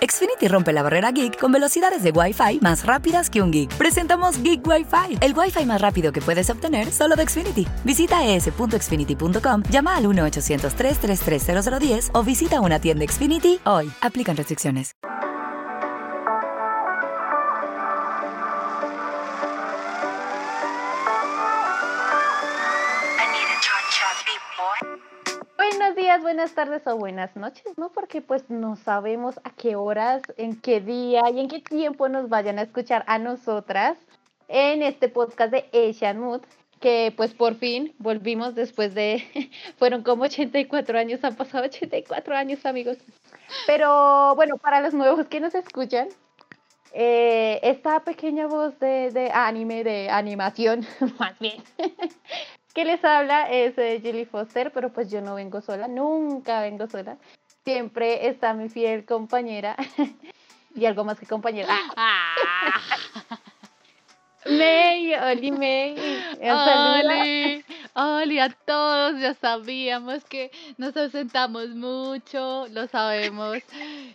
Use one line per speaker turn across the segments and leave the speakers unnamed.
Xfinity rompe la barrera geek con velocidades de Wi-Fi más rápidas que un geek. Presentamos Geek Wi-Fi, el Wi-Fi más rápido que puedes obtener solo de Xfinity. Visita es.xfinity.com, llama al 1-800-333-0010 o visita una tienda Xfinity hoy. Aplican restricciones.
Buenas tardes o buenas noches, ¿no? Porque pues no sabemos a qué horas, en qué día y en qué tiempo nos vayan a escuchar a nosotras en este podcast de Asian Mood, que pues por fin volvimos después de, fueron como 84 años, han pasado 84 años amigos. Pero bueno, para los nuevos que nos escuchan, eh, esta pequeña voz de, de anime, de animación, más bien, que les habla es eh, Julie Foster, pero pues yo no vengo sola, nunca vengo sola. Siempre está mi fiel compañera y algo más que compañera. May, Oli May.
Oli, Oli, a todos, ya sabíamos que nos ausentamos mucho, lo sabemos.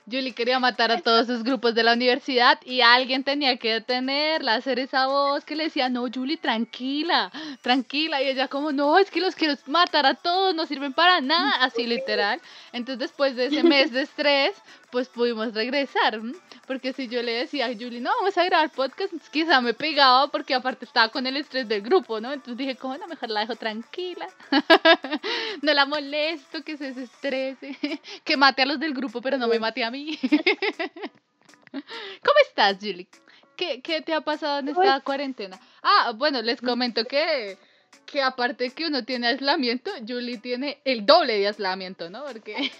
Julie quería matar a todos sus grupos de la universidad y alguien tenía que detenerla, hacer esa voz que le decía, no, Julie, tranquila, tranquila. Y ella como, no, es que los quiero matar a todos, no sirven para nada, así literal. Entonces después de ese mes de estrés, pues pudimos regresar. ¿m? Porque si yo le decía a Julie, no, vamos a grabar podcast, entonces quizá me pegaba porque aparte estaba con el estrés del grupo, ¿no? Entonces dije, ¿cómo no? Mejor la dejo tranquila. no la molesto, que se desestrese. que mate a los del grupo, pero no me mate a mí. ¿Cómo estás, Julie? ¿Qué, ¿Qué te ha pasado en esta cuarentena? Ah, bueno, les comento que, que aparte que uno tiene aislamiento, Julie tiene el doble de aislamiento, ¿no? Porque...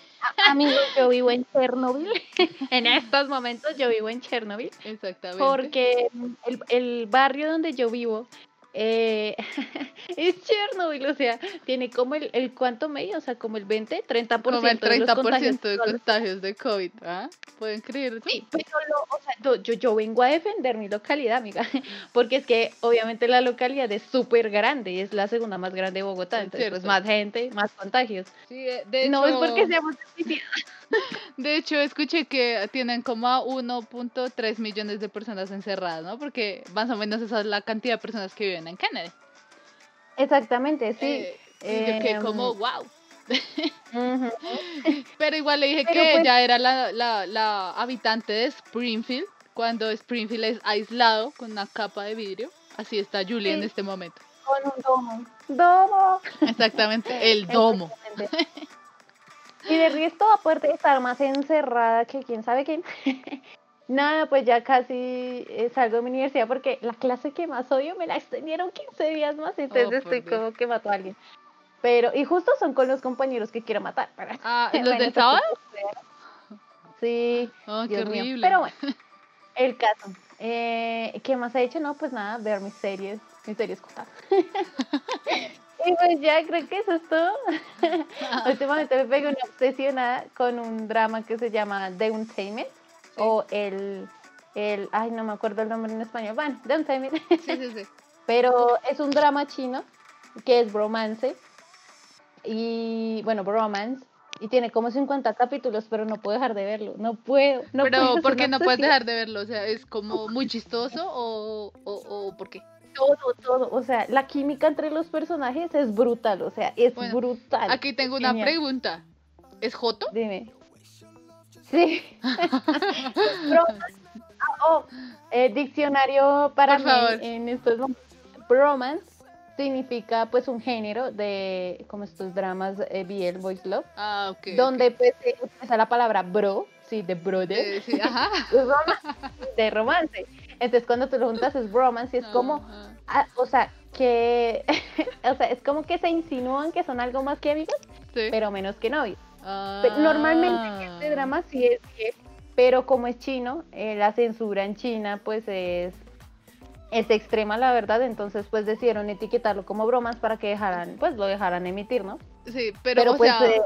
Amigos, yo vivo en Chernobyl. en estos momentos yo vivo en Chernobyl.
Exactamente.
Porque el, el barrio donde yo vivo eh, es Chernobyl, o sea, tiene como el, el cuánto medio, o sea, como el 20, 30%
Como el
de los
30%
contagios
de contagios de COVID, ¿ah? ¿Pueden creer?
Sí, pero lo- o sea, yo- yo, vengo a defender mi localidad, amiga, porque es que obviamente la localidad es súper grande, es la segunda más grande de Bogotá,
Es
entonces pues más gente, más contagios.
Sí, de hecho,
no es porque seamos.
de hecho, escuché que tienen como a 1.3 millones de personas encerradas, ¿no? Porque más o menos esa es la cantidad de personas que viven en Kennedy.
Exactamente, sí.
Eh, yo
Em,
como, wow.
Ujú.
Pero igual le dije
Pero
que
pues-
ella era la, la, la habitante de Springfield, cuando Springfield es aislado con una capa de vidrio. Así está Julie en
Sí.
este momento.
Con un domo. Domo.
Exactamente, el domo.
Exactamente. Y de resto, aparte de estar más encerrada que quién sabe quién, nada, pues ya casi eh, salgo de mi universidad porque la clase que más odio me la extendieron 15 días más, entonces
Oh,
estoy
Dios.
como que mato a alguien. Pero, y justo son con los compañeros que quiero matar. para-
Ah, ¿los del sábado?
Sí,
Oh, qué
mío.
horrible.
Pero bueno, el caso. Eh, ¿Qué más he hecho? No, pues nada, ver mis series, mis series cortas. y pues ya creo que eso es todo. Últimamente me pego una obsesionada con un drama que se llama The Untamed o el, el, ay, no me acuerdo el nombre en español. Bueno, The Untamed.
Sí, sí, sí.
Pero es un drama chino que es bromance. Y bueno, bromance. Y tiene como 50 capítulos, pero no puedo dejar de verlo. No puedo. No
Pero,
puedo,
¿por qué no puedes dejar de verlo? O sea, ¿es como muy chistoso o, o, o por qué?
Todo, todo. O sea, la química entre los personajes es brutal. O sea, es
Bueno,
brutal.
Aquí tengo una
Genial.
pregunta. ¿Es Joto?
Dime. Sí. Ah, oh, eh, diccionario para
Por
mí
favor.
en estos momentos. Bromance significa pues un género de como estos dramas eh, BL Voice Love,
Ah, ok. ok.
donde pues se utiliza la palabra bro, sí, de brother,
Eh, sí, ajá.
de romance. Entonces cuando tú lo juntas es bromance y es como. Ah, o sea, que, o sea, es como que se insinúan que son algo más que amigos,
Sí.
pero menos que novios. Pero normalmente en este
Ah.
drama sí es gay, pero como es chino, eh, la censura en China pues es, es extrema la verdad, entonces pues decidieron etiquetarlo como bromas para que dejaran, pues lo dejaran emitir, ¿no?
Sí, pero,
Pero,
o
pues
sea,
eh,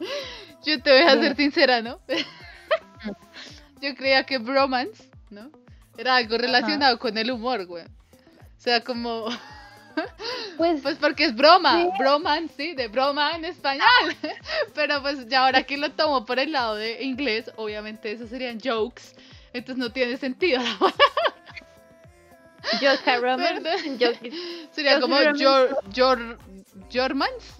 yo te voy a ser sincera, ¿no? yo creía que bromance, ¿no? Era algo relacionado con el humor, güey. O sea, como...
Pues,
Pues porque es broma,
Sí.
broma en sí, de broma en español. Pero pues ya ahora que lo tomo por el lado de inglés, obviamente eso serían jokes. Entonces no tiene sentido.
Joke.
Perdón.
Joke
Sería
Yo
como Jor, Jor. No.
Germans.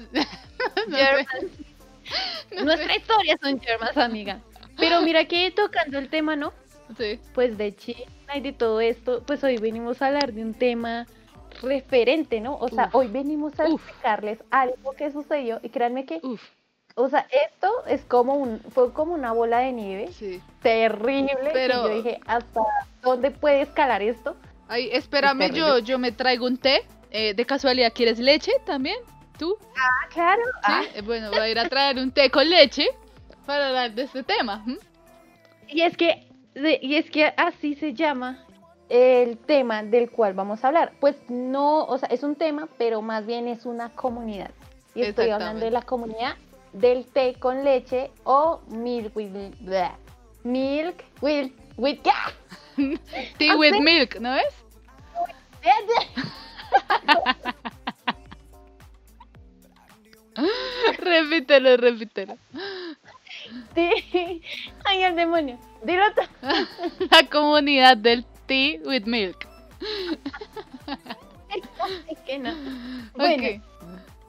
Nuestra historia son Germans, amiga. Pero mira que tocando el tema, ¿no?
Sí.
Pues de China y de todo esto, pues hoy venimos a hablar de un tema referente, ¿no? O sea,
Uf.
hoy venimos a
Uf.
explicarles algo que sucedió y créanme que,
Uf,
o sea, esto es como un, fue como una bola de nieve
sí.
terrible.
Pero-
yo dije, ¿hasta dónde puede escalar esto?
Ay, espérame, yo, yo me traigo un té. Eh, de casualidad, ¿quieres leche también? ¿Tú?
Ah, claro.
Sí.
Ah,
Eh, Bueno, voy a ir a traer un té con leche para hablar de este tema.
y es que, y es que así se llama el tema del cual vamos a hablar. Pues no, o sea, es un tema, pero más bien es una comunidad. Y estoy hablando de la comunidad del té con leche o milk with bleh, milk with with
Tea with milk, ¿no es? repítelo, repítelo.
Sí. Ay, el demonio. Dilo.
La comunidad del tea with milk.
Es que no. Bueno.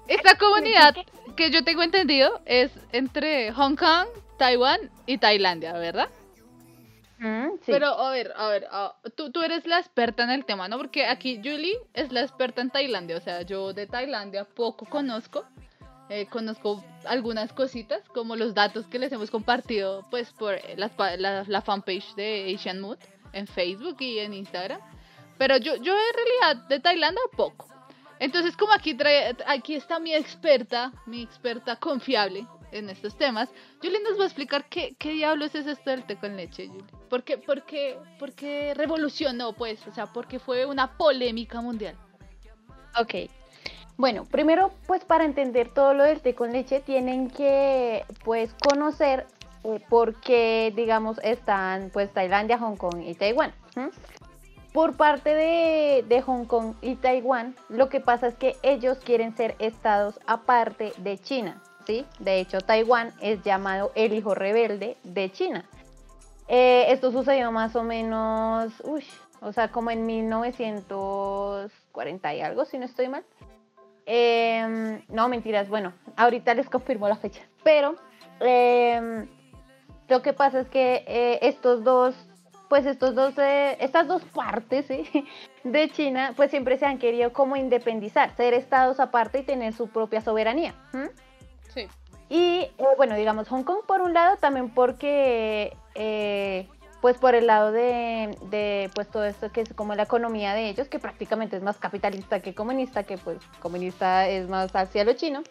Esta comunidad que yo tengo entendido es entre Hong Kong, Taiwán y Tailandia, ¿verdad?
Mm, sí.
Pero a ver, a ver, a- tú, tú eres la experta en el tema, ¿no? Porque aquí Julie es la experta en Tailandia, o sea, yo de Tailandia poco conozco. Eh, conozco algunas cositas, como los datos que les hemos compartido, pues, por pa- la, la fanpage de Asian Mood en Facebook y en Instagram. Pero yo, yo en realidad de Tailandia poco. Entonces, como aquí, trae, aquí está mi experta, mi experta confiable en estos temas, Julie nos va a explicar qué, qué diablos es esto del té con leche, Julie. ¿Por qué, por qué- por qué revolucionó, pues? O sea, porque fue una polémica mundial.
Ok. Bueno, primero, pues para entender todo lo del té con leche, tienen que, pues, conocer eh, por qué, digamos, están, pues, Tailandia, Hong Kong y Taiwán. Por parte de, de Hong Kong y Taiwán, lo que pasa es que ellos quieren ser estados aparte de China, ¿sí? De hecho, Taiwán es llamado el hijo rebelde de China. Eh, esto sucedió más o menos, uy, o sea, como en 1940 y algo, si no estoy mal. Em, no, mentiras, bueno, ahorita les confirmo la fecha. Pero em, lo que pasa es que eh, estos dos, pues estos dos, eh, estas dos partes ¿sí? de China, pues siempre se han querido como independizar, ser estados aparte y tener su propia soberanía.
Sí.
Y eh, bueno, digamos, Hong Kong por un lado, también porque, eh, pues por el lado de, de, pues todo esto que es como la economía de ellos, que prácticamente es más capitalista que comunista, que pues comunista es más hacia lo chino,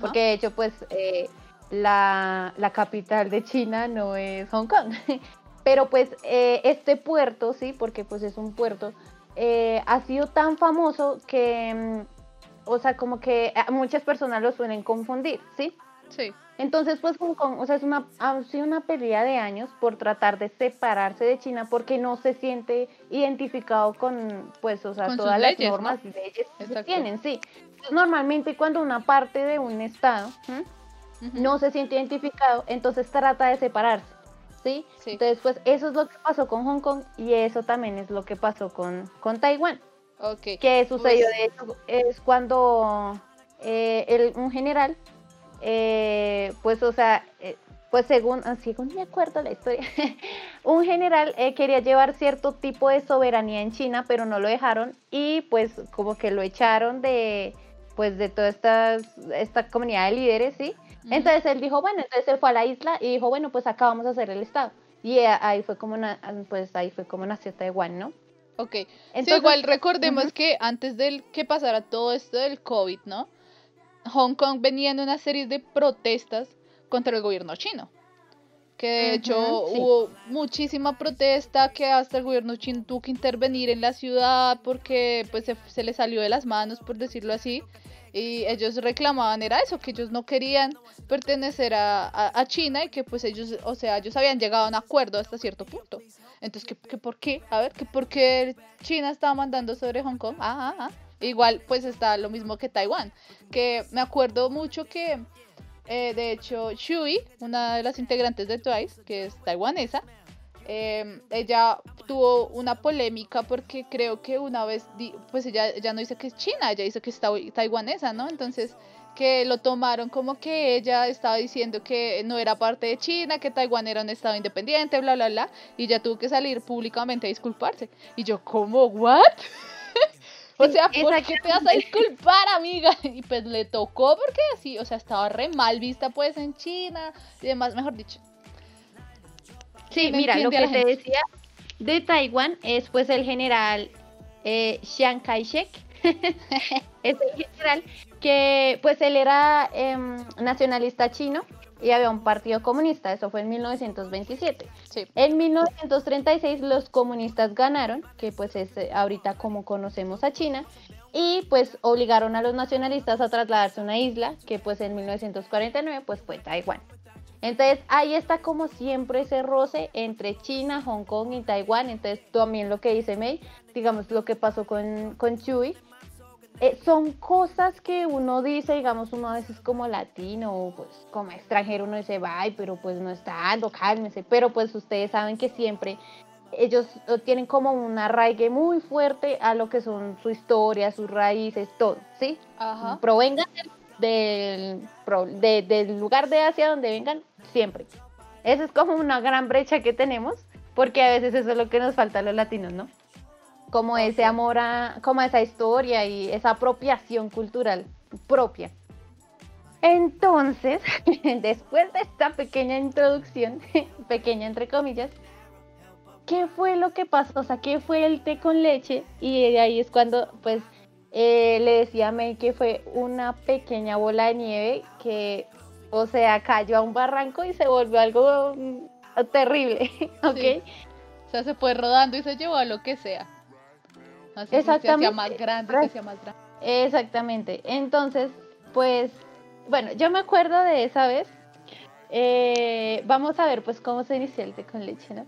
porque de hecho pues eh, la, la capital de China no es Hong Kong. Pero pues eh, este puerto, sí, porque pues es un puerto, eh, ha sido tan famoso que, mm, o sea, como que muchas personas lo suelen confundir, ¿sí?
Sí.
Entonces, pues, Hong Kong, o sea, es una, ha sido una pelea de años por tratar de separarse de China porque no se siente identificado con, pues, o sea,
Con
todas las normas y leyes que tienen, sí. Entonces, normalmente cuando una parte de un estado no se siente identificado, entonces trata de separarse, ¿sí?
Sí.
Entonces, pues, eso es lo que pasó con Hong Kong y eso también es lo que pasó con, con Taiwán.
Ok.
Que sucedió,
Pues-
de hecho, es cuando eh, el- un general, eh, pues, o sea, eh, pues según, ah, según me acuerdo la historia, un general eh, quería llevar cierto tipo de soberanía en China, pero no lo dejaron y pues como que lo echaron de, pues de toda esta, esta comunidad de líderes, ¿sí? Entonces él dijo, bueno, entonces él fue a la isla y dijo, bueno, pues acá vamos a hacer el estado. Y eh, ahí fue como, na- pues ahí fue como nació Taiwán, ¿no?
Ok. sí,
Entonces,
igual recordemos
ujú.
que antes del que pasara todo esto del COVID, ¿no? Hong Kong venía en una serie de protestas contra el gobierno chino. Que de
Ujú,
hecho
sí.
hubo muchísima protesta que hasta el gobierno chino tuvo que intervenir en la ciudad porque pues se, se le salió de las manos, por decirlo así. Y ellos reclamaban, era eso, que ellos no querían pertenecer a, a- a China y que pues ellos, o sea, ellos habían llegado a un acuerdo hasta cierto punto. Entonces, ¿qué, qué por qué? A ver, ¿qué por qué China estaba mandando sobre Hong Kong? Ah, ah, ah. Igual, pues está lo mismo que Taiwán. Que me acuerdo mucho que, eh, de hecho, Shui, una de las integrantes de Twice, que es taiwanesa, em, ella tuvo una polémica porque creo que una vez, pues ella, ella no dice que es china, ella dice que es taiwanesa, ¿no? Entonces que lo tomaron como que ella estaba diciendo que no era parte de China, que Taiwán era un estado independiente, bla, bla, bla, y ya tuvo que salir públicamente a disculparse. Y yo, ¿cómo? ¿What? O sea, ¿por qué te vas a disculpar, amiga? Y pues le tocó porque así, o sea, estaba re mal vista pues en China y demás, mejor dicho.
Sí, mira, lo que te decía de Taiwán es pues el general eh, Chiang Kai-shek, es el general que pues él era em, nacionalista chino y había un partido comunista, eso fue en 1927. En 1936 los comunistas ganaron, que pues es eh, ahorita como conocemos a China, y pues obligaron a los nacionalistas a trasladarse a una isla, que pues en 1949 pues fue Taiwán. Entonces ahí está como siempre ese roce entre China, Hong Kong y Taiwán. Entonces también lo que dice May, digamos lo que pasó con, con Chui, eh, son cosas que uno dice, digamos, uno a veces como latino pues como extranjero uno dice, ay, pero pues no está, no cálmese, pero pues ustedes saben que siempre ellos eh, tienen como un arraigue muy fuerte a lo que son su historia, sus raíces, todo, ¿sí? Ajá. Provengan del, del, del lugar de Asia donde vengan, siempre. Esa es como una gran brecha que tenemos, porque a veces eso es lo que nos falta a los latinos, ¿no? Como ese amor a, como esa historia y esa apropiación cultural propia. Entonces, después de esta pequeña introducción, pequeña entre comillas, ¿qué fue lo que pasó? O sea, ¿qué fue el té con leche? Y de ahí es cuando, pues, eh, le decía a May que fue una pequeña bola de nieve que, o sea, cayó a un barranco y se volvió algo mm, terrible, ¿ok?
O sea, se fue rodando y se llevó a lo que sea. Exactamente. más grande, más grande.
Exactamente. Entonces, pues, bueno, yo me acuerdo de esa vez. Eh, vamos a ver, pues, cómo se inició el té con leche, ¿no?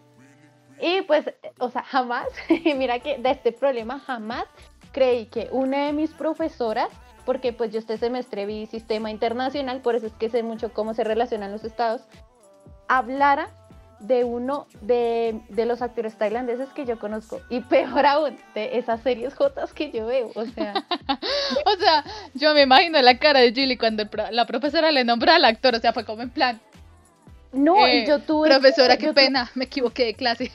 Y pues, o sea, jamás, mira que de este problema jamás creí que una de mis profesoras, porque pues yo este semestre vi sistema internacional, por eso es que sé mucho cómo se relacionan los estados, hablara de uno de, los actores tailandeses que yo conozco. Y peor aún, de esas series jotas que yo veo. O sea.
o sea, yo me imagino la cara de Julie cuando la profesora le nombra al actor. O sea, fue como en plan.
No, y eh, yo tuve.
Profesora, qué pena, me equivoqué de clase.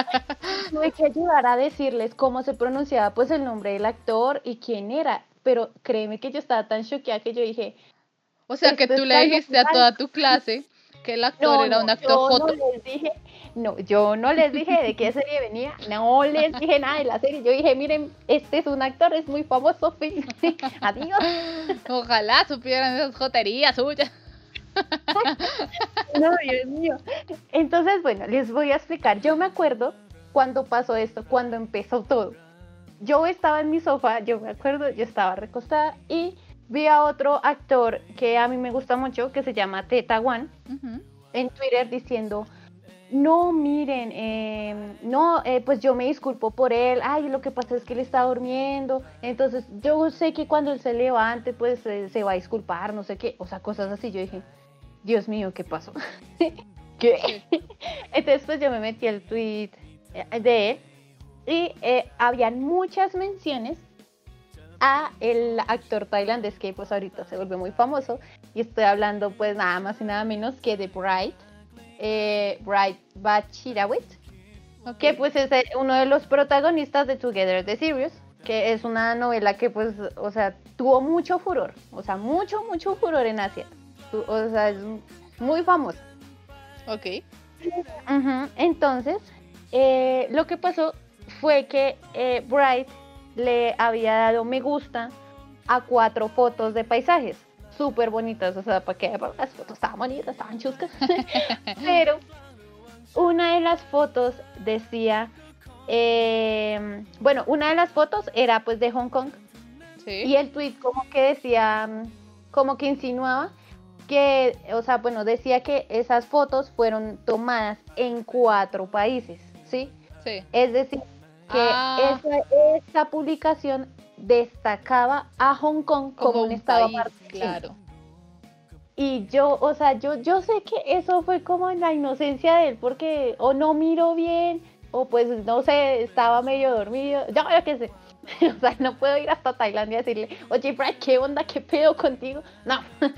tuve que ayudar a decirles cómo se pronunciaba pues el nombre del actor y quién era. Pero créeme que yo estaba tan choqueada que yo dije.
O sea, que tú le dijiste a toda tu clase que el actor era un actor
yo
foto.
No les dije, no, yo no les dije de qué serie venía, no les dije nada de la serie. Yo dije, miren, este es un actor, es muy famoso, adiós.
Ojalá supieran esas joterías suyas.
no, Dios mío. Entonces, bueno, les voy a explicar. Yo me acuerdo cuando pasó esto, cuando empezó todo. Yo estaba en mi sofá, yo me acuerdo, yo estaba recostada y vi a otro actor que a mí me gusta mucho, que se llama Teta One, en Twitter diciendo, no, miren, em, no, eh, pues yo me disculpo por él, ay, lo que pasa es que él está durmiendo, entonces yo sé que cuando él se levante, pues se va a disculpar, no sé qué, o sea, cosas así, yo dije, Dios mío, ¿qué pasó? ¿Qué? entonces pues yo me metí al tweet eh, de él. Y eh, habían muchas menciones a el actor tailandés que pues ahorita se volvió muy famoso y estoy hablando pues nada más y nada menos que de Bright, eh, Bright Bachirawit, que pues es eh, uno de los protagonistas de Together the Series, que es una novela que pues, o sea, tuvo mucho furor, o sea, mucho, mucho furor en Asia, o sea, es muy famoso.
Ok.
Entonces, eh, lo que pasó fue que eh, Bright le había dado me gusta a cuatro fotos de paisajes. Súper bonitas, o sea, para que las fotos estaban bonitas, estaban chuscas, pero una de las fotos decía, em, bueno, una de las fotos era pues de Hong Kong. Y el tweet como que decía, como que insinuaba que, o sea, bueno, decía que esas fotos fueron tomadas en cuatro países, ¿sí?
Sí.
Es decir, que ah. esa, publicación destacaba a Hong Kong como, un, estado
país, Claro.
Y yo, o sea, yo, yo sé que eso fue como en la inocencia de él, porque o no miró bien, o pues no sé, estaba medio dormido, yo, yo qué sé. o sea, no puedo ir hasta Tailandia y decirle, oye, Brad, ¿qué onda? ¿Qué pedo contigo? No.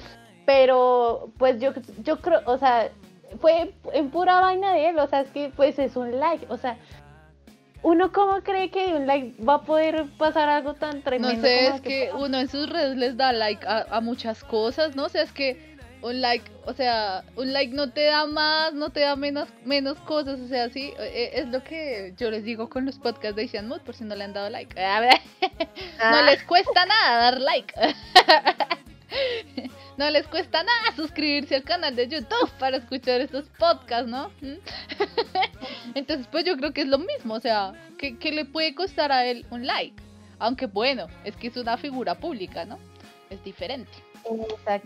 Pero, pues yo, yo creo, o sea, fue en pura vaina de él, o sea, es que pues es un like, o sea, uno cómo cree que un like va a poder pasar algo tan tremendo.
No sé, es que, uno en sus redes les da like a, muchas cosas, ¿no? O sea, es que un like, o sea, un like no te da más, no te da menos, menos cosas, o sea, sí, e, es lo que yo les digo con los podcasts de Asian Mood, por si no le han dado like. no ah. les cuesta nada dar like. No les cuesta nada suscribirse al canal de YouTube para escuchar estos podcasts, ¿no? ¿Mm? Entonces, pues yo creo que es lo mismo, o sea, ¿qué, le puede costar a él un like? Aunque bueno, es que es una figura pública, ¿no? Es diferente.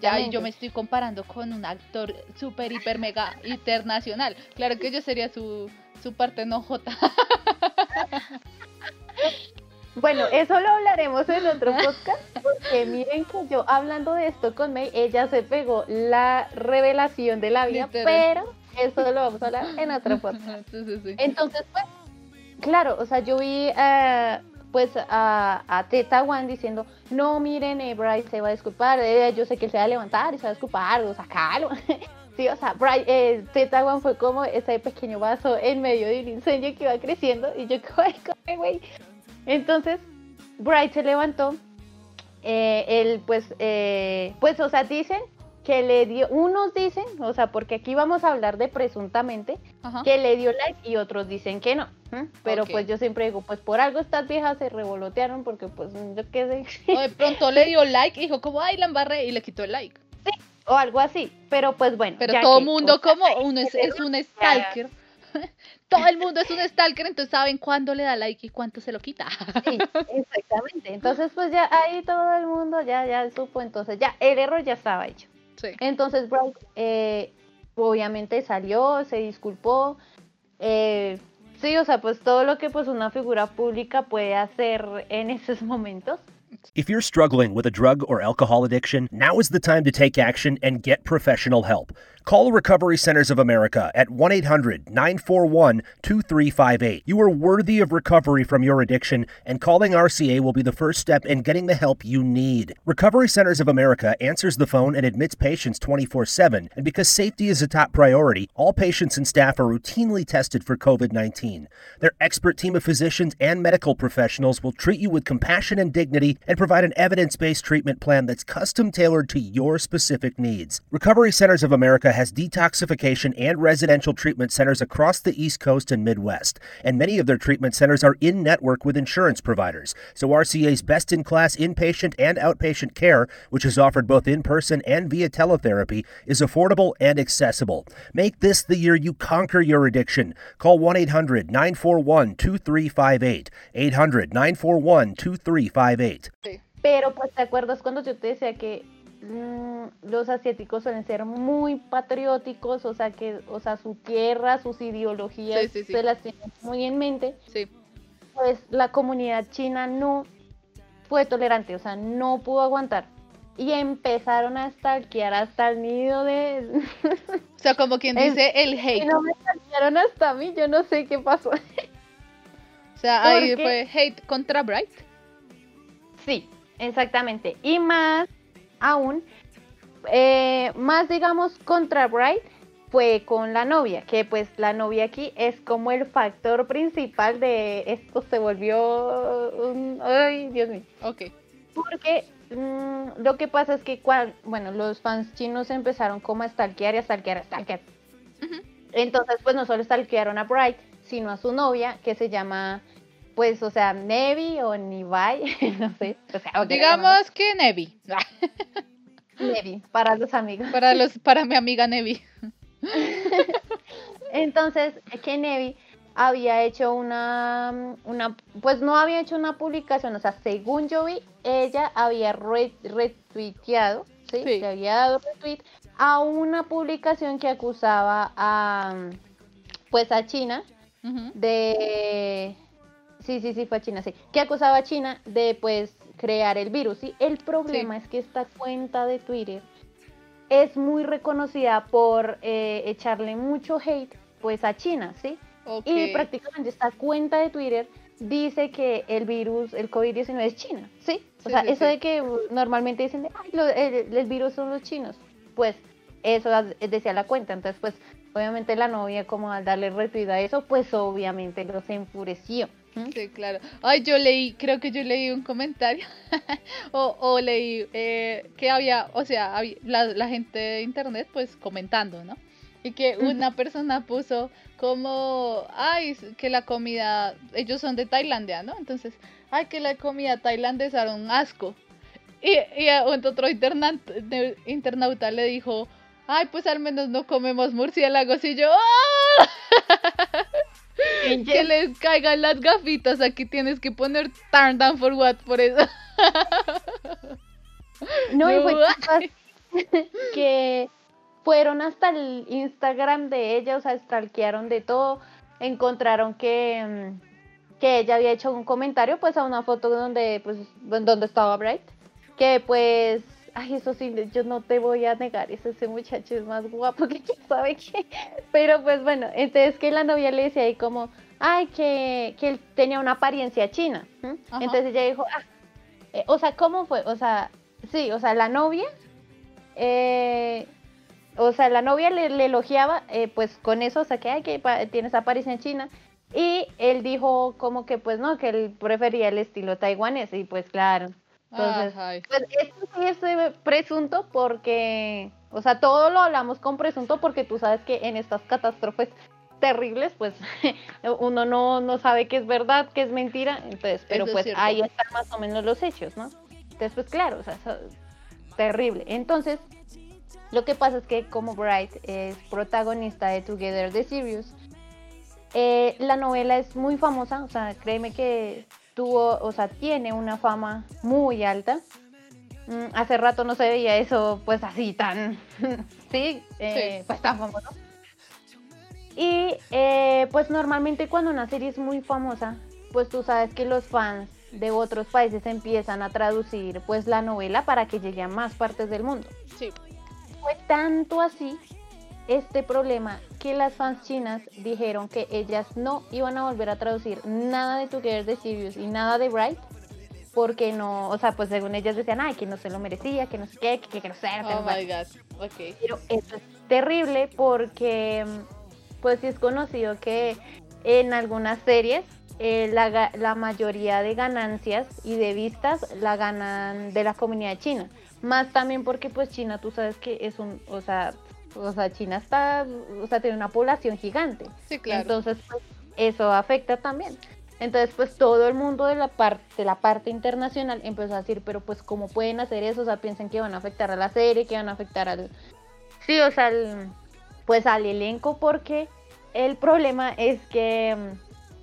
Ya yo me estoy comparando con un actor super, hiper, mega internacional. Claro que yo sería su, su parte no J.
Bueno, eso lo hablaremos en otro podcast, porque miren que yo hablando de esto con May, ella se pegó la revelación de la vida, pero eso lo vamos a hablar en otro podcast. Entonces, pues, claro, o sea, yo vi eh, pues a, a Teta One diciendo, no, miren, eh, Bryce se va a disculpar, eh, yo sé que se va a levantar y se va a disculpar, o sacarlo. Sí, o sea, Bryce, eh, Teta One fue como ese pequeño vaso en medio de un incendio que iba creciendo y yo como, güey, entonces, Bright se levantó. Eh, él, pues, eh, pues, o sea, dicen que le dio, unos dicen, o sea, porque aquí vamos a hablar de presuntamente, que le dio like y otros dicen que no. Pero pues yo siempre digo, pues por algo estas viejas se revolotearon porque pues yo qué sé.
O de pronto le dio like y dijo como, ay, la embarré y le quitó el like.
Sí, o algo así, pero pues bueno.
Pero todo el mundo como uno es, es un stalker. todo el mundo es un stalker, entonces saben cuándo le da like y cuánto se lo quita.
Sí, exactamente. Entonces, pues ya ahí todo el mundo ya, ya supo, entonces ya el error ya estaba hecho. Sí. Entonces, Bright eh, obviamente salió, se disculpó. Eh, sí, o sea, pues todo lo que pues una figura pública puede hacer en esos momentos.
If you're struggling with a drug or alcohol addiction, now is the time to take action and get professional help. Call Recovery Centers of America at 1 800 941 2358. You are worthy of recovery from your addiction, and calling RCA will be the first step in getting the help you need. Recovery Centers of America answers the phone and admits patients 24 7, and because safety is a top priority, all patients and staff are routinely tested for COVID 19. Their expert team of physicians and medical professionals will treat you with compassion and dignity and provide an evidence based treatment plan that's custom tailored to your specific needs. Recovery Centers of America has detoxification and residential treatment centers across the East Coast and Midwest, and many of their treatment centers are in network with insurance providers. So RCA's best in class inpatient and outpatient care, which is offered both in person and via teletherapy, is affordable and accessible. Make this the year you conquer your addiction. Call 1 800 941 2358. 800 941 2358.
Pero pues te acuerdas cuando yo te decía que Mm, los asiáticos suelen ser muy patrióticos, o sea que, o sea, su tierra, sus ideologías se las tienen muy en mente. Pues la comunidad china no fue tolerante, o sea, no pudo aguantar. Y empezaron a stalkear hasta el nido de.
o sea, como quien dice el hate. Y
no me stalkearon hasta mí, yo no sé qué pasó.
o sea, ahí fue hate contra Bright.
Sí, exactamente. Y más aún, eh, más digamos contra Bright fue con la novia, que pues la novia aquí es como el factor principal de esto se volvió un... Ay, Dios mío.
Ok.
Porque mm, lo que pasa es que, cual, bueno, los fans chinos empezaron como a stalkear y a stalkear, a stalkear. Entonces, pues no solo stalkearon a Bright, sino a su novia, que se llama, pues, o sea, Nevi o Nivai, no sé.
Digamos que Nevi.
Nevi, para los amigos.
Para, los, para mi amiga Nevi.
Entonces, que Nevi había hecho una, una, pues no había hecho una publicación, o sea, según yo vi, ella había retuiteado, ¿sí? ¿sí? había dado retweet a una publicación que acusaba a, pues a China de, sí, sí, sí, fue a China, sí, que acusaba a China de, pues, crear el virus. ¿sí? El problema es que esta cuenta de Twitter es muy reconocida por eh, echarle mucho hate pues a China, ¿sí? Y prácticamente esta cuenta de Twitter dice que el virus, el COVID-19 es China, ¿sí? O sea, eso de que normalmente dicen, Ay, el, el, virus son los chinos, pues eso decía la cuenta, entonces pues obviamente la novia como al darle retweet a eso, pues obviamente los enfureció.
Sí, claro. Ay, yo leí, creo que yo leí un comentario o, o, leí eh, que había, o sea, la, la, gente de internet pues comentando, ¿no? Y que una persona puso como, ay, que la comida, ellos son de Tailandia, ¿no? Entonces, ay, que la comida tailandesa era un asco. Y, y otro internauta, internauta le dijo, ay, pues al menos no comemos murciélagos. Y yo, ¡ah! que les caigan las gafitas. Aquí tienes que poner turn down for what por eso.
No, y fue que fueron hasta el Instagram de ella, o sea, stalkearon de todo, encontraron que, mm, que ella había hecho un comentario pues a una foto donde pues donde estaba Bright, que pues ay, eso sí, yo no te voy a negar, ese, muchacho es más guapo que quién sabe qué. Pero pues bueno, entonces que la novia le decía ahí como, ay, que, que él tenía una apariencia china. Entonces ella dijo, ah, eh, o sea, ¿cómo fue? O sea, sí, o sea, la novia, eh, o sea, la novia le, elogiaba, eh, pues con eso, o sea, que, ay, que tienes apariencia china. Y él dijo como que pues no, que él prefería el estilo taiwanés y pues claro, entonces, pues esto sí es eh, presunto porque, o sea, todo lo hablamos con presunto porque tú sabes que en estas catástrofes terribles, pues uno no, no sabe qué es verdad, qué es mentira, entonces, pero pues ahí están más o menos los hechos, ¿no? Entonces, pues claro, o sea, es terrible. Entonces, lo que pasa es que como Bright es protagonista de Together the Series, eh, la novela es muy famosa, o sea, créeme que tuvo, o sea, tiene una fama muy alta. Mm, hace rato no se veía eso, pues así tan, ¿sí? Eh, pues tan famoso. Y eh, pues normalmente cuando una serie es muy famosa, pues tú sabes que los fans de otros países empiezan a traducir pues la novela para que llegue a más partes del mundo.
Sí.
Fue tanto así este problema que las fans chinas dijeron que ellas no iban a volver a traducir nada de Together de Sirius y nada de Bright porque no, o sea, pues según ellas decían, ay, que no se lo merecía, que no sé qué, que, que no sé.
Oh my god, ok.
Pero eso es terrible porque, pues sí es conocido que en algunas series eh, la, la mayoría de ganancias y de vistas la ganan de la comunidad china. Más también porque pues China, tú sabes que es un, o sea, o sea, China está, o sea, tiene una población gigante.
Sí, claro.
Entonces, pues, eso afecta también. Entonces, pues todo el mundo de la parte, de la parte internacional empezó a decir, pero pues cómo pueden hacer eso, o sea, piensan que van a afectar a la serie, que van a afectar al, sí, o sea, pues al elenco, porque el problema es que,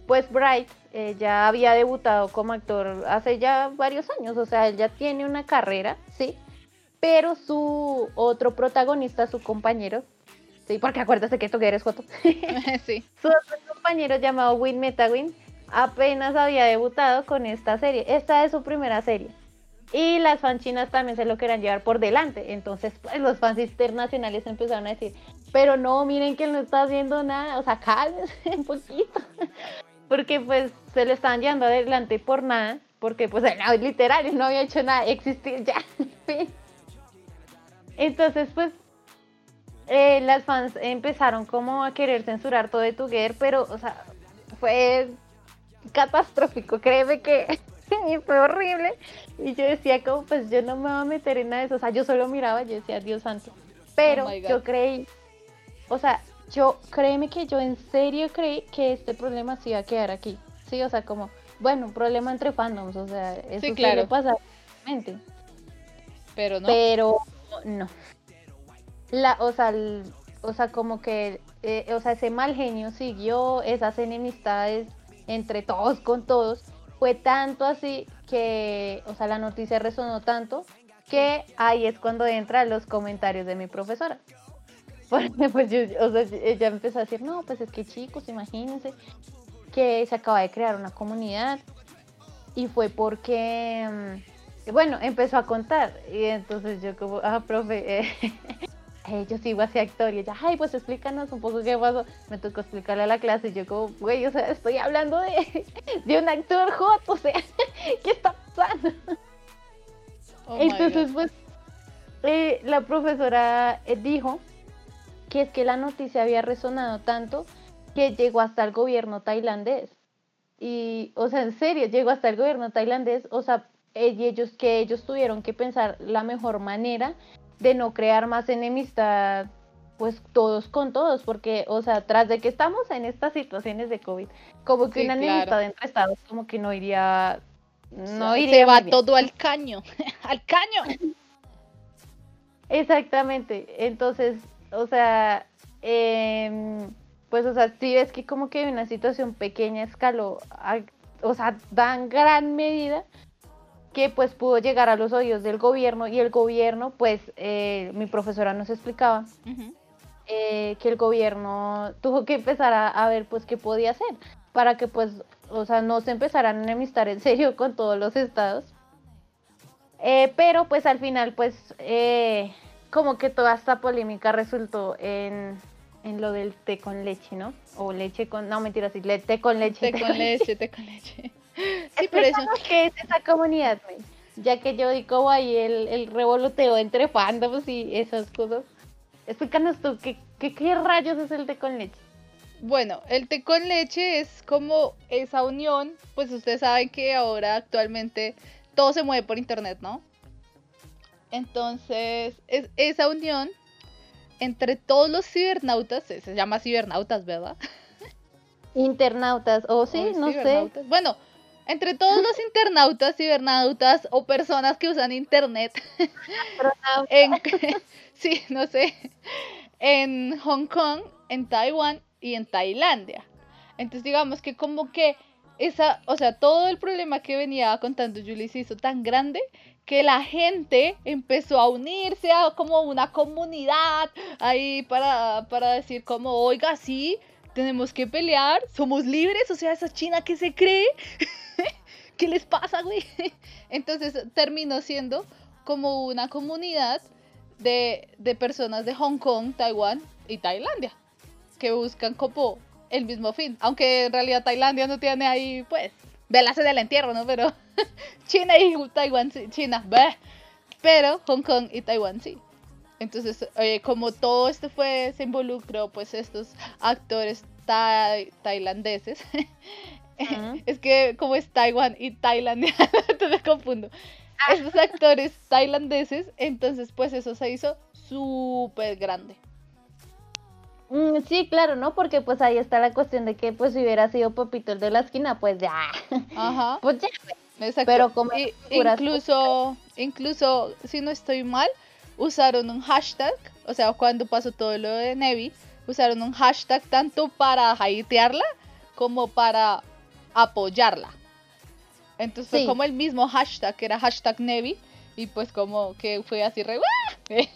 pues Bright eh, ya había debutado como actor hace ya varios años, o sea, él ya tiene una carrera, sí, pero su otro protagonista, su compañero, sí, porque acuérdate que esto que eres Joto,
sí.
su otro compañero llamado Win Metawin apenas había debutado con esta serie. Esta es su primera serie. Y las fans chinas también se lo querían llevar por delante. Entonces, pues los fans internacionales empezaron a decir, pero no, miren que él no está haciendo nada, o sea, cálmense un poquito. Porque pues se le estaban llevando adelante por nada, porque pues literal, no había hecho nada, existir ya. Entonces, pues, eh, las fans empezaron como a querer censurar todo de Together, pero, o sea, fue catastrófico, créeme que fue horrible. Y yo decía como, pues yo no me voy a meter en nada de eso, o sea, yo solo miraba, yo decía, Dios santo. Pero oh yo creí, o sea, yo, créeme que yo en serio creí que este problema se iba a quedar aquí. Sí, o sea, como, bueno, un problema entre fandoms, o sea, eso
sí, claro.
pasa.
Pero no.
Pero no. La, o sea, o sea, como que, eh, o sea, ese mal genio siguió esas enemistades entre todos con todos. Fue tanto así que, o sea, la noticia resonó tanto que ahí es cuando entran los comentarios de mi profesora. Porque pues yo, o sea, ella empezó a decir, no, pues es que chicos, imagínense que se acaba de crear una comunidad y fue porque mm, bueno, empezó a contar y entonces yo como, ah, profe, eh, eh, yo sigo hacia actor y ella, ay, pues explícanos un poco qué pasó. Me tocó explicarle a la clase y yo como, güey, o sea, estoy hablando de, de un actor hot, o sea, ¿qué está pasando?
Oh
entonces, pues, eh, la profesora eh, dijo que es que la noticia había resonado tanto que llegó hasta el gobierno tailandés. Y, o sea, en serio, llegó hasta el gobierno tailandés, o sea, y ellos que ellos tuvieron que pensar la mejor manera de no crear más enemistad, pues todos con todos, porque, o sea, tras de que estamos en estas situaciones de COVID, como que
Sí,
una
claro.
enemistad entre estados, como que no iría,
O sea,
no iría
se va
bien.
todo al caño. ¡Al caño!
Exactamente. Entonces, o sea, em, pues, o sea, si ves que como que una situación pequeña escaló, a- o sea, dan gran medida que pues pudo llegar a los oídos del gobierno y el gobierno, pues, eh, mi profesora nos explicaba eh, que el gobierno tuvo que empezar a, a ver pues qué podía hacer para que pues, o sea, no se empezaran a enemistar en serio con todos los estados. Eh, pero pues al final pues eh, como que toda esta polémica resultó en, en lo del té con leche, ¿no? O leche con, no mentira, sí, le- té con leche.
Té con leche, té con leche. Sí, pero eso.
Qué es esa comunidad. Ya que yo digo ahí el, el revoloteo entre fandoms y esas cosas. Explícanos tú, ¿qué, qué, qué rayos es el té con leche?
Bueno, el té con leche es como esa unión, pues ustedes saben que ahora actualmente todo se mueve por internet, ¿no? Entonces, es esa unión entre todos los cibernautas, se llama cibernautas, ¿verdad?
Internautas, o sí,
O
no sé.
Bueno, entre todos los internautas, cibernautas o personas que usan internet en, sí, no sé, en Hong Kong, en Taiwán y en Tailandia. Entonces digamos que como que esa, o sea, todo el problema que venía contando Julie se hizo tan grande que la gente empezó a unirse a como una comunidad ahí para, para decir como, oiga, sí, tenemos que pelear, somos libres, o sea, esa China que se cree, ¿qué les pasa, güey? Entonces terminó siendo como una comunidad de, de personas de Hong Kong, Taiwán y Tailandia, que buscan como el mismo fin, aunque en realidad Tailandia no tiene ahí, pues, velas en el entierro, ¿no? Pero China y Taiwán sí, China, pero Hong Kong y Taiwán sí. Entonces, eh, como todo esto fue, se involucró, pues, estos actores tai- tailandeses, es que como es Taiwán y Tailandia, te me confundo. Estos actores tailandeses, entonces pues eso se hizo súper grande.
Mm, sí, claro, ¿no? Porque pues ahí está la cuestión de que pues si hubiera sido Popito el de la esquina, pues ya.
Ajá,
Pues ya.
exacto.
Pero como
Y- incluso, incluso, si no estoy mal, usaron un hashtag, o sea, cuando pasó todo lo de Nevi, usaron un hashtag tanto para hatearla como para apoyarla. Entonces fue como el mismo hashtag, que era hashtag Nevi, y pues como que fue así re...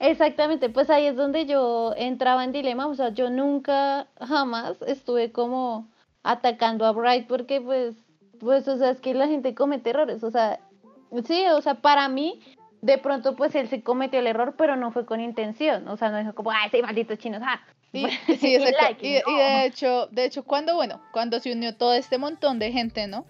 Exactamente, pues ahí es donde yo entraba en dilema, o sea, yo nunca jamás estuve como atacando a Bright porque pues, pues, o sea, es que la gente comete errores, o sea, sí, o sea, para mí, de pronto pues él sí cometió el error, pero no fue con intención, o sea, no dijo como, ay, sí, malditos chinos, ah.
Y, sí, exacto.
like,
Y, y de hecho, de hecho, cuando, bueno, cuando se unió todo este montón de gente, ¿no?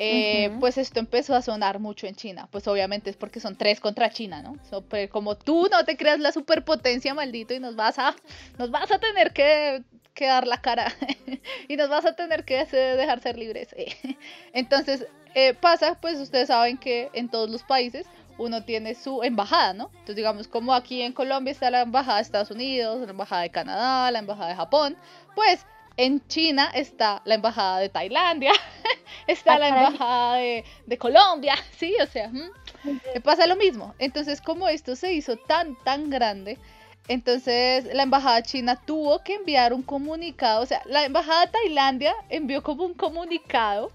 Eh. Pues esto empezó a sonar mucho en China. Pues obviamente es porque son tres contra China, ¿no? So, pero como tú no te creas la superpotencia, maldito, y nos vas a, nos vas a tener que, que dar la cara. y nos vas a tener que dejar ser libres. Entonces, eh, pasa, pues ustedes saben que en todos los países uno tiene su embajada, ¿no? Entonces, digamos, como aquí en Colombia está la embajada de Estados Unidos, la embajada de Canadá, la embajada de Japón, pues en China está la embajada de Tailandia, está
Ah,
la embajada de, de Colombia, sí, o sea, pasa lo mismo. Entonces, como esto se hizo tan, tan grande, entonces la embajada china tuvo que enviar un comunicado, o sea, la embajada de Tailandia envió como un comunicado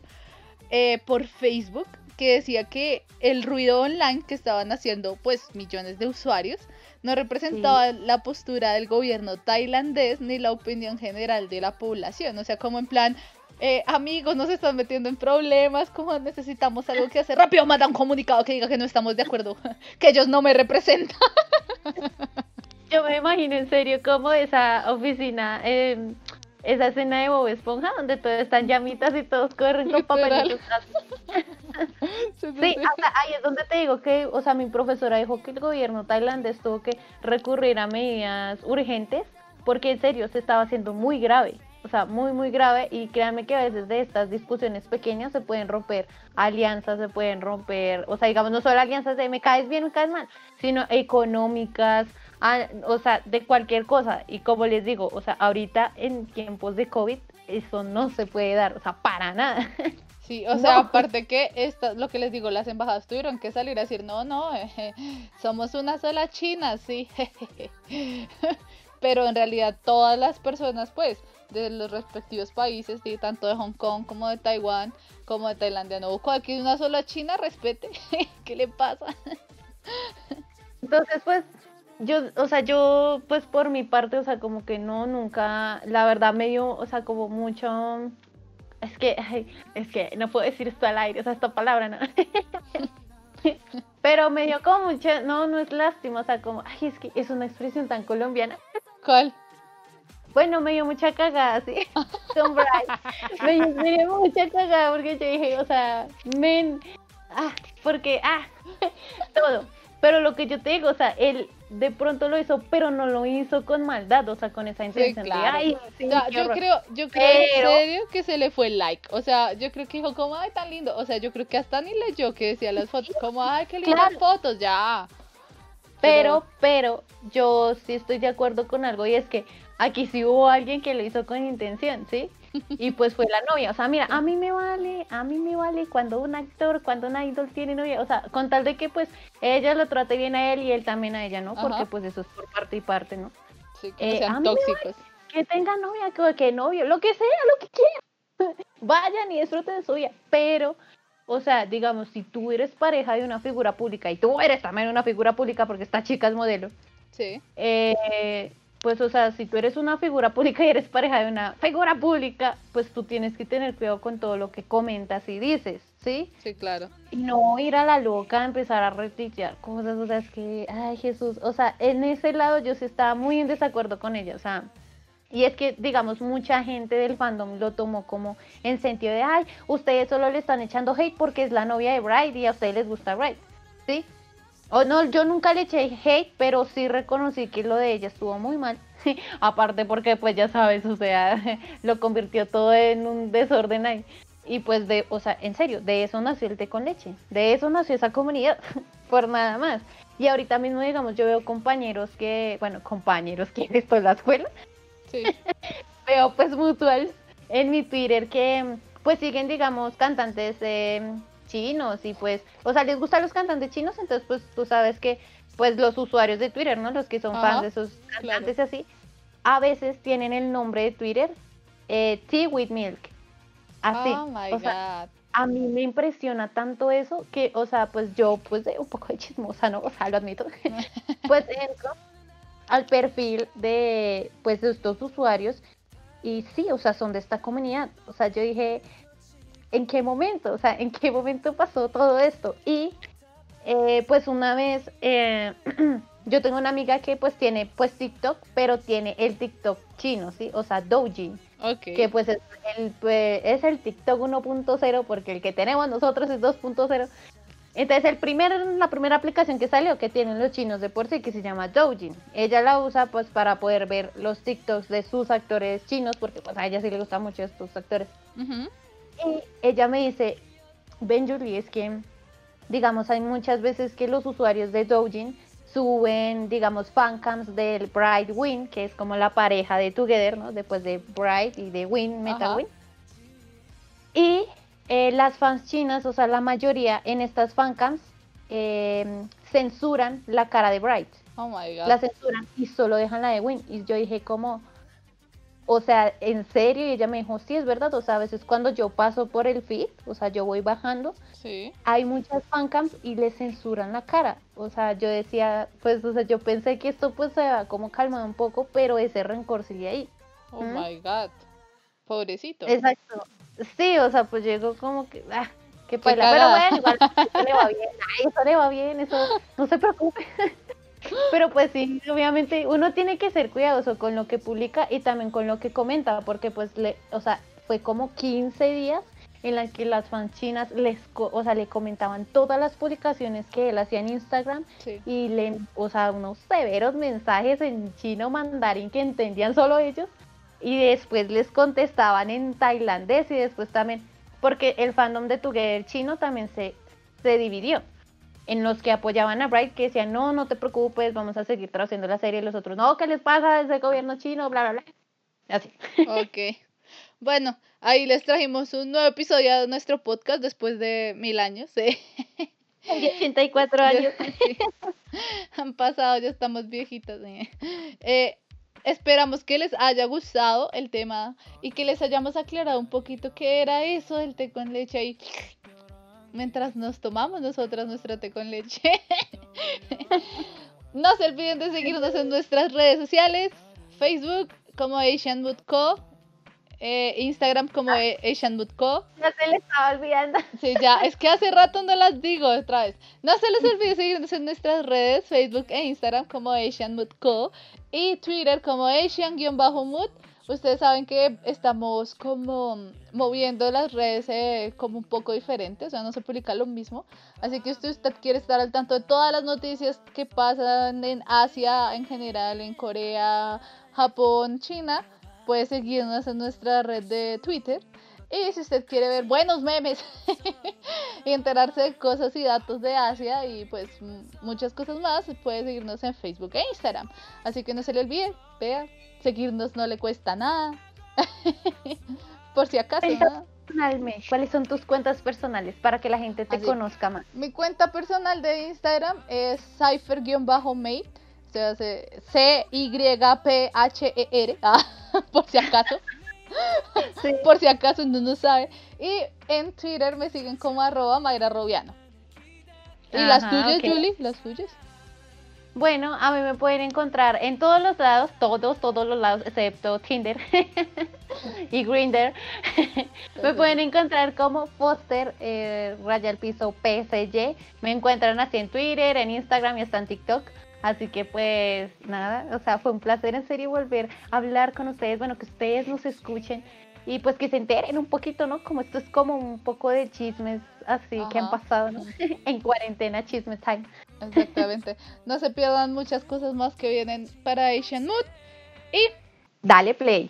eh, por Facebook que decía que el ruido online que estaban haciendo pues millones de usuarios no representaba la postura del gobierno tailandés ni la opinión general de la población, o sea, como en plan, eh, amigos, nos están metiendo en problemas, como necesitamos algo que hacer. Rápido, manda un comunicado que diga que no estamos de acuerdo, que ellos no me representan.
Yo me imagino en serio como esa oficina, eh, esa escena de Bob Esponja donde todos están llamitas y todos corren con papelitos.
Sí,
hasta ahí es donde te digo que, o sea, mi profesora dijo que el gobierno tailandés tuvo que recurrir a medidas urgentes porque en serio se estaba haciendo muy grave, o sea, muy, muy grave y créanme que a veces de estas discusiones pequeñas se pueden romper alianzas, se pueden romper, o sea, digamos, no solo alianzas de me caes bien, me caes mal, sino económicas, ah, o sea, de cualquier cosa. Y como les digo, o sea, ahorita en tiempos de COVID eso no se puede dar, o sea, para nada.
Sí, o sea,
No.
aparte que esta, lo que les digo, las embajadas tuvieron que salir a decir, no, no, eh, somos una sola China, sí. Pero en realidad todas las personas, pues, de los respectivos países, sí, tanto de Hong Kong como de Taiwán, como de Tailandia, no busco aquí una sola China, respete. ¿Qué le pasa?
Entonces, pues, yo, o sea, yo, pues, por mi parte, o sea, como que no, nunca, la verdad me dio, o sea, como mucho, es que, ay, es que no puedo decir esto al aire, o sea, esta palabra, ¿no? Pero me dio como mucha, no, no es lástima, o sea, como, ay, es que es una expresión tan colombiana.
¿Cuál?
Bueno, me dio mucha cagada, sí, con Brian. Me, dio- me dio mucha cagada porque yo dije, o sea, men, ah, porque, ah, todo. Pero lo que yo te digo, o sea, él de pronto lo hizo, pero no lo hizo con maldad, o sea, con esa intención
claro.
de, ay, sí,
O sea, yo
horror".
creo, yo creo
Pero-
en serio que se le fue el like. O sea, yo creo que dijo como, ay, tan lindo. O sea, yo creo que hasta ni leyó que decía las fotos, como, ay, qué lindas
Claro.
fotos, ya.
Pero, pero, yo sí estoy de acuerdo con algo y es que aquí sí hubo alguien que lo hizo con intención, ¿sí? Y pues fue la novia, o sea, mira, a mí me vale, a mí me vale cuando un actor, cuando un idol tiene novia, o sea, con tal de que pues ella lo trate bien a él y él también a ella, ¿no? Porque
Ajá.
pues eso es por parte y parte, ¿no?
Sí, que
Eh,
sean tóxicos.
Que tenga novia, que, que novio, lo que sea, lo que quieran. Vayan y disfruten de su vida, pero... O sea, digamos, si tú eres pareja de una figura pública y tú eres también una figura pública porque esta chica es modelo,
Sí.
eh, pues, o sea, si tú eres una figura pública y eres pareja de una figura pública, pues tú tienes que tener cuidado con todo lo que comentas y dices, ¿sí?
Sí, claro.
Y no ir a la loca a empezar a retuitear cosas, o sea, es que, ay Jesús, o sea, en ese lado yo sí estaba muy en desacuerdo con ella, o sea, y es que, digamos, mucha gente del fandom lo tomó como en sentido de, ay, ustedes solo le están echando hate porque es la novia de Bright y a ustedes les gusta Bright, ¿sí? O no, yo nunca le eché hate, pero sí reconocí que lo de ella estuvo muy mal. Aparte porque, pues ya sabes, o sea, lo convirtió todo en un desorden ahí. Y pues de, o sea, en serio, de eso nació el té con leche. De eso nació esa comunidad, por nada más. Y ahorita mismo, digamos, yo veo compañeros que, bueno, compañeros que esto en la escuela,
Sí.
veo pues mutuals en mi Twitter que pues siguen, digamos, cantantes eh, chinos y pues, o sea, les gustan los cantantes chinos, entonces pues tú sabes que pues los usuarios de Twitter, ¿no? Los que son
Ajá,
fans de esos
claro.
cantantes así, a veces tienen el nombre de Twitter eh, Tea with Milk. Así.
oh my
o sea,
god.
a mí me impresiona tanto eso que, o sea, pues yo, pues de un poco de chismosa, ¿no? O sea, lo admito. pues entro al perfil de, pues, de estos usuarios y sí, o sea, son de esta comunidad. O sea, yo dije, ¿en qué momento? O sea, ¿en qué momento pasó todo esto? Y, eh, pues, una vez, eh, yo tengo una amiga que, pues, tiene, pues, TikTok, pero tiene el TikTok chino, ¿sí? O sea, Doujin
Ok.
que pues es el, pues, es el TikTok 1.0 porque el que tenemos nosotros es 2.0. Entonces el primer, la primera aplicación que salió que tienen los chinos de por sí que se llama Doujin. Ella la usa pues para poder ver los TikToks de sus actores chinos porque pues a ella sí le gustan mucho estos actores.
Ujú.
Y ella me dice, Ben Julie, es que digamos hay muchas veces que los usuarios de Doujin suben, digamos, fancams del Bright Win, que es como la pareja de Together, ¿no? Después de Bright y de Win, Meta. Win. Y eh, las fans chinas, o sea, la mayoría en estas fancams eh, censuran la cara de Bright.
Oh my god.
La censuran y solo dejan la de Win. Y yo dije como, o sea, ¿en serio? Y ella me dijo, sí, es verdad. O sea, a veces cuando yo paso por el feed, o sea, yo voy bajando,
Sí.
hay muchas fancams y le censuran la cara. O sea, yo decía, pues, o sea, yo pensé que esto pues se va como calmado un poco, pero ese rencor sigue ahí.
Oh
¿Mm?
my god. Pobrecito.
Exacto. Sí, o sea, pues llegó como que, ah, qué paila. Pero bueno, igual eso le va bien, ay, eso le va bien, eso no se preocupe. Pero pues sí, obviamente uno tiene que ser cuidadoso con lo que publica y también con lo que comenta, porque pues le, o sea, fue como 15 días en las que las fans chinas les, o sea, le comentaban todas las publicaciones que él hacía en Instagram
Sí.
y le, o sea, unos severos mensajes en chino mandarín que entendían solo ellos y después les contestaban en tailandés y después también, porque el fandom de Together chino también se, se dividió en los que apoyaban a Bright que decían no, no te preocupes, vamos a seguir traduciendo la serie y los otros, no, ¿qué les pasa desde el gobierno chino? Bla, bla, bla. Así.
Ok. Bueno, ahí les trajimos un nuevo episodio de nuestro podcast después de mil años. ¿eh?
84 años.
Sí. Han pasado, ya estamos viejitas. ¿eh? Eh, esperamos que les haya gustado el tema y que les hayamos aclarado un poquito qué era eso del té con leche ahí. Mientras nos tomamos nosotras nuestro té con leche. no se olviden de seguirnos en nuestras redes sociales. Facebook como Asian Mood Co. eh, Instagram como eh, Asian Mood Co.
Ya se les estaba olvidando.
Sí, ya, es que hace rato no las digo otra vez. No se les olvide seguirnos en nuestras redes, Facebook e Instagram como Asian Mood Co. y Twitter como Asian-Mood. Ustedes saben que estamos como moviendo las redes eh, como un poco diferente, o sea, no se publica lo mismo. Así que si usted quiere estar al tanto de todas las noticias que pasan en Asia en general, en Corea, Japón, China, puede seguirnos en nuestra red de Twitter. Y si usted quiere ver buenos memes y enterarse de cosas y datos de Asia y pues muchas cosas más, puede seguirnos en Facebook e Instagram. Así que no se le olvide, vea, seguirnos no le cuesta nada. Por si acaso,
¿Cuáles son tus cuentas personales para que la gente te
Así.
conozca más?
Mi cuenta personal de Instagram es cypher-mate. Se hace C-Y-P-H-E-R. ah, por si acaso.
Sí.
Por si acaso no no sabe. Y en Twitter me siguen como arroba Mayra Robiano. ¿Y las tuyas. Julie? ¿Las tuyas?
Bueno, a mí me pueden encontrar en todos los lados, todos, todos los lados, excepto Tinder y Grinder. me pueden encontrar como Foster eh, Raya al Piso PSY. Me encuentran así en Twitter, en Instagram y hasta en TikTok. Así que pues nada, o sea, fue un placer en serio volver a hablar con ustedes, bueno, que ustedes nos escuchen y pues que se enteren un poquito, ¿no? Como esto es como un poco de chismes así que han pasado, ¿no? en cuarentena, chisme time.
Exactamente. no se pierdan muchas cosas más que vienen para Asian Mood. Y
Dale play.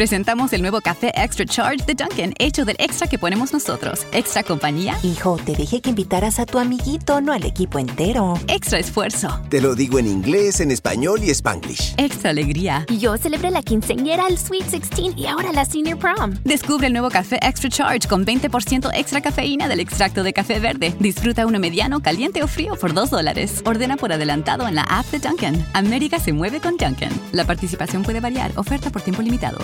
Presentamos el nuevo café Extra Charge de Dunkin', hecho del extra que ponemos nosotros. Extra compañía,
Hijo, te dije que invitaras a tu amiguito, no al equipo entero.
extra esfuerzo,
Te lo digo en inglés, en español y spanglish.
extra alegría.
Yo celebré la quinceañera, el Sweet 16 y ahora la Senior Prom.
Descubre el nuevo café Extra Charge con 20% extra cafeína del extracto de café verde. Disfruta uno mediano, caliente o frío por 2 dólares. Ordena por adelantado en la app de Dunkin'. América se mueve con Dunkin'. La participación puede variar. Oferta por tiempo limitado.